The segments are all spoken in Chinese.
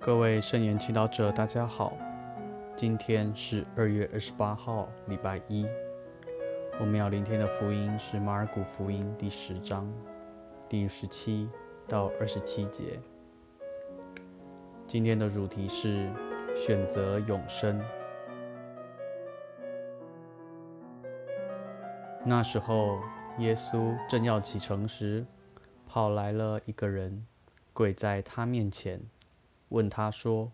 各位圣言祈祷者，大家好。今天是二月二十八号，礼拜一。我们要聆听的福音是马尔谷福音第十章第十七到二十七节。今天的主题是选择永生。那时候，耶稣正要启程时，跑来了一个人，跪在他面前。问他说：“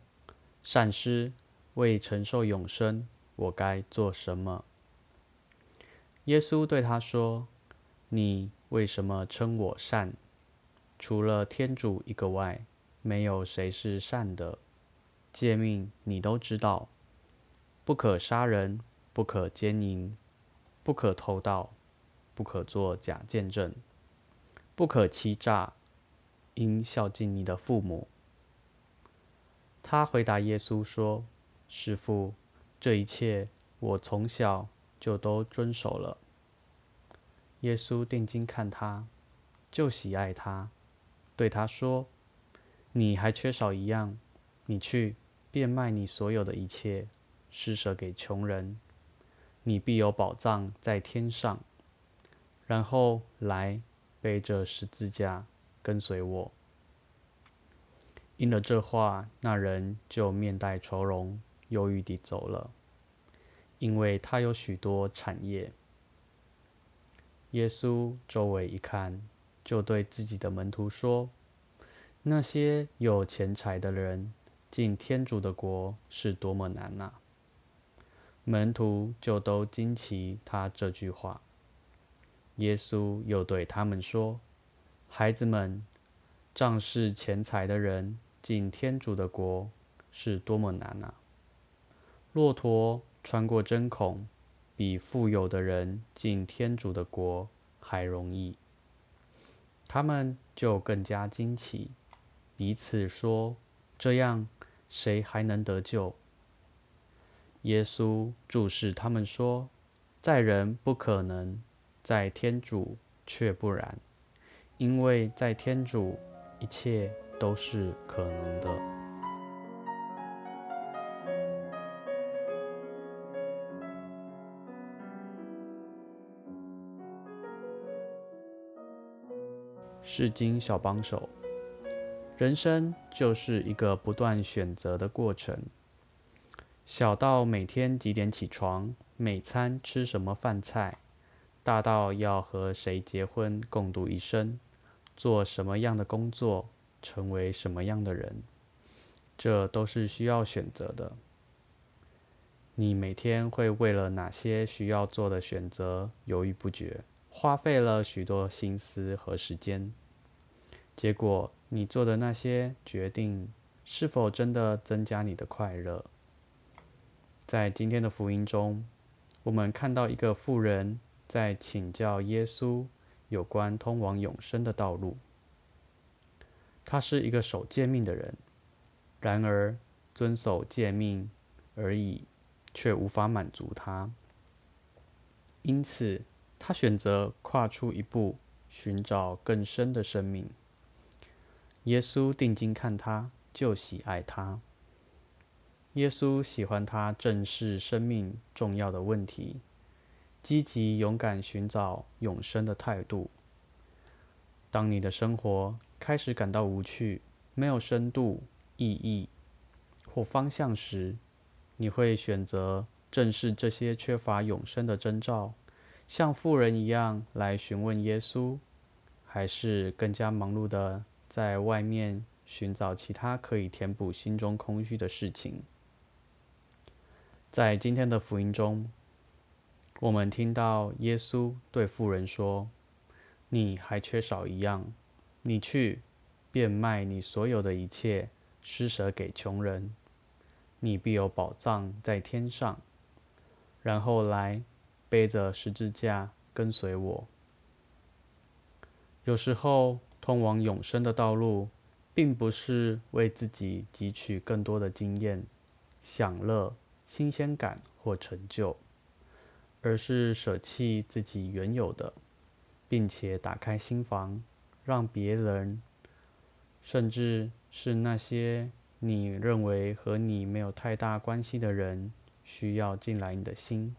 善师，为承受永生，我该做什么？”耶稣对他说：“你为什么称我善？除了天主一个外，没有谁是善的。诫命你都知道：不可杀人，不可奸淫，不可偷盗，不可作假见证，不可欺诈，应孝敬你的父母。”他回答耶稣说：“师傅，这一切我从小就都遵守了。”耶稣定睛看他，就喜爱他，对他说：“你还缺少一样，你去变卖你所有的一切，施舍给穷人，你必有宝藏在天上。然后来背着十字架跟随我。”应了这话，那人就面带愁容，忧郁地走了，因为他有许多产业。耶稣周围一看，就对自己的门徒说：“那些有钱财的人进天主的国是多么难呐！”门徒就都惊奇他这句话。耶稣又对他们说：“孩子们，仗势钱财的人。”进天主的国是多么难啊！骆驼穿过针孔，比富有的人进天主的国还容易。他们就更加惊奇，彼此说：“这样，谁还能得救？”耶稣注视他们说：“在人不可能，在天主却不然，因为在天主一切。”都是可能的。是经小帮手，人生就是一个不断选择的过程。小到每天几点起床，每餐吃什么饭菜，大到要和谁结婚共度一生，做什么样的工作。成为什么样的人，这都是需要选择的。你每天会为了哪些需要做的选择犹豫不决，花费了许多心思和时间。结果，你做的那些决定是否真的增加你的快乐？在今天的福音中，我们看到一个妇人在请教耶稣有关通往永生的道路。他是一个守诫命的人，然而遵守诫命而已，却无法满足他。因此，他选择跨出一步，寻找更深的生命。耶稣定睛看他，就喜爱他。耶稣喜欢他正视生命重要的问题，积极勇敢寻找永生的态度。当你的生活开始感到无趣、没有深度、意义或方向时，你会选择正视这些缺乏永生的征兆，像富人一样来询问耶稣，还是更加忙碌的在外面寻找其他可以填补心中空虚的事情？在今天的福音中，我们听到耶稣对富人说。你还缺少一样，你去变卖你所有的一切，施舍给穷人，你必有宝藏在天上。然后来背着十字架跟随我。有时候，通往永生的道路，并不是为自己汲取更多的经验、享乐、新鲜感或成就，而是舍弃自己原有的。并且打开心房，让别人，甚至是那些你认为和你没有太大关系的人，需要进来你的心。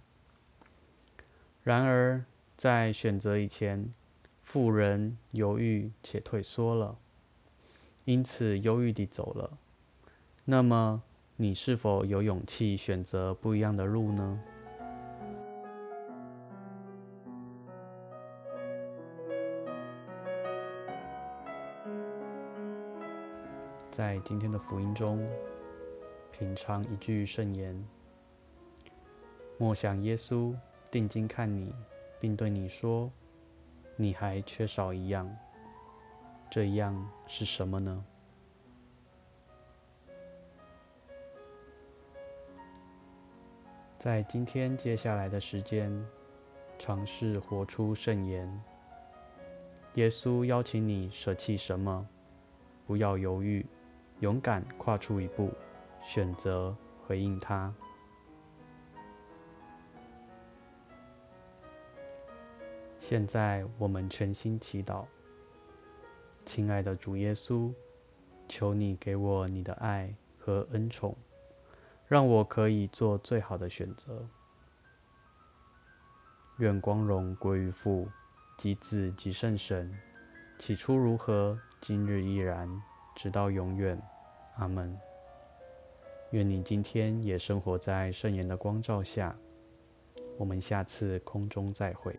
然而，在选择以前，妇人犹豫且退缩了，因此忧郁地走了。那么，你是否有勇气选择不一样的路呢？在今天的福音中，品尝一句圣言，默想耶稣定睛看你，并对你说：“你还缺少一样，这一样是什么呢？”在今天接下来的时间，尝试活出圣言。耶稣邀请你舍弃什么？不要犹豫。勇敢跨出一步，选择回应他。现在我们全心祈祷，亲爱的主耶稣，求你给我你的爱和恩宠，让我可以做最好的选择。愿光荣归于父、及子、及圣神，起初如何，今日依然。直到永远，阿门。愿你今天也生活在圣言的光照下。我们下次空中再会。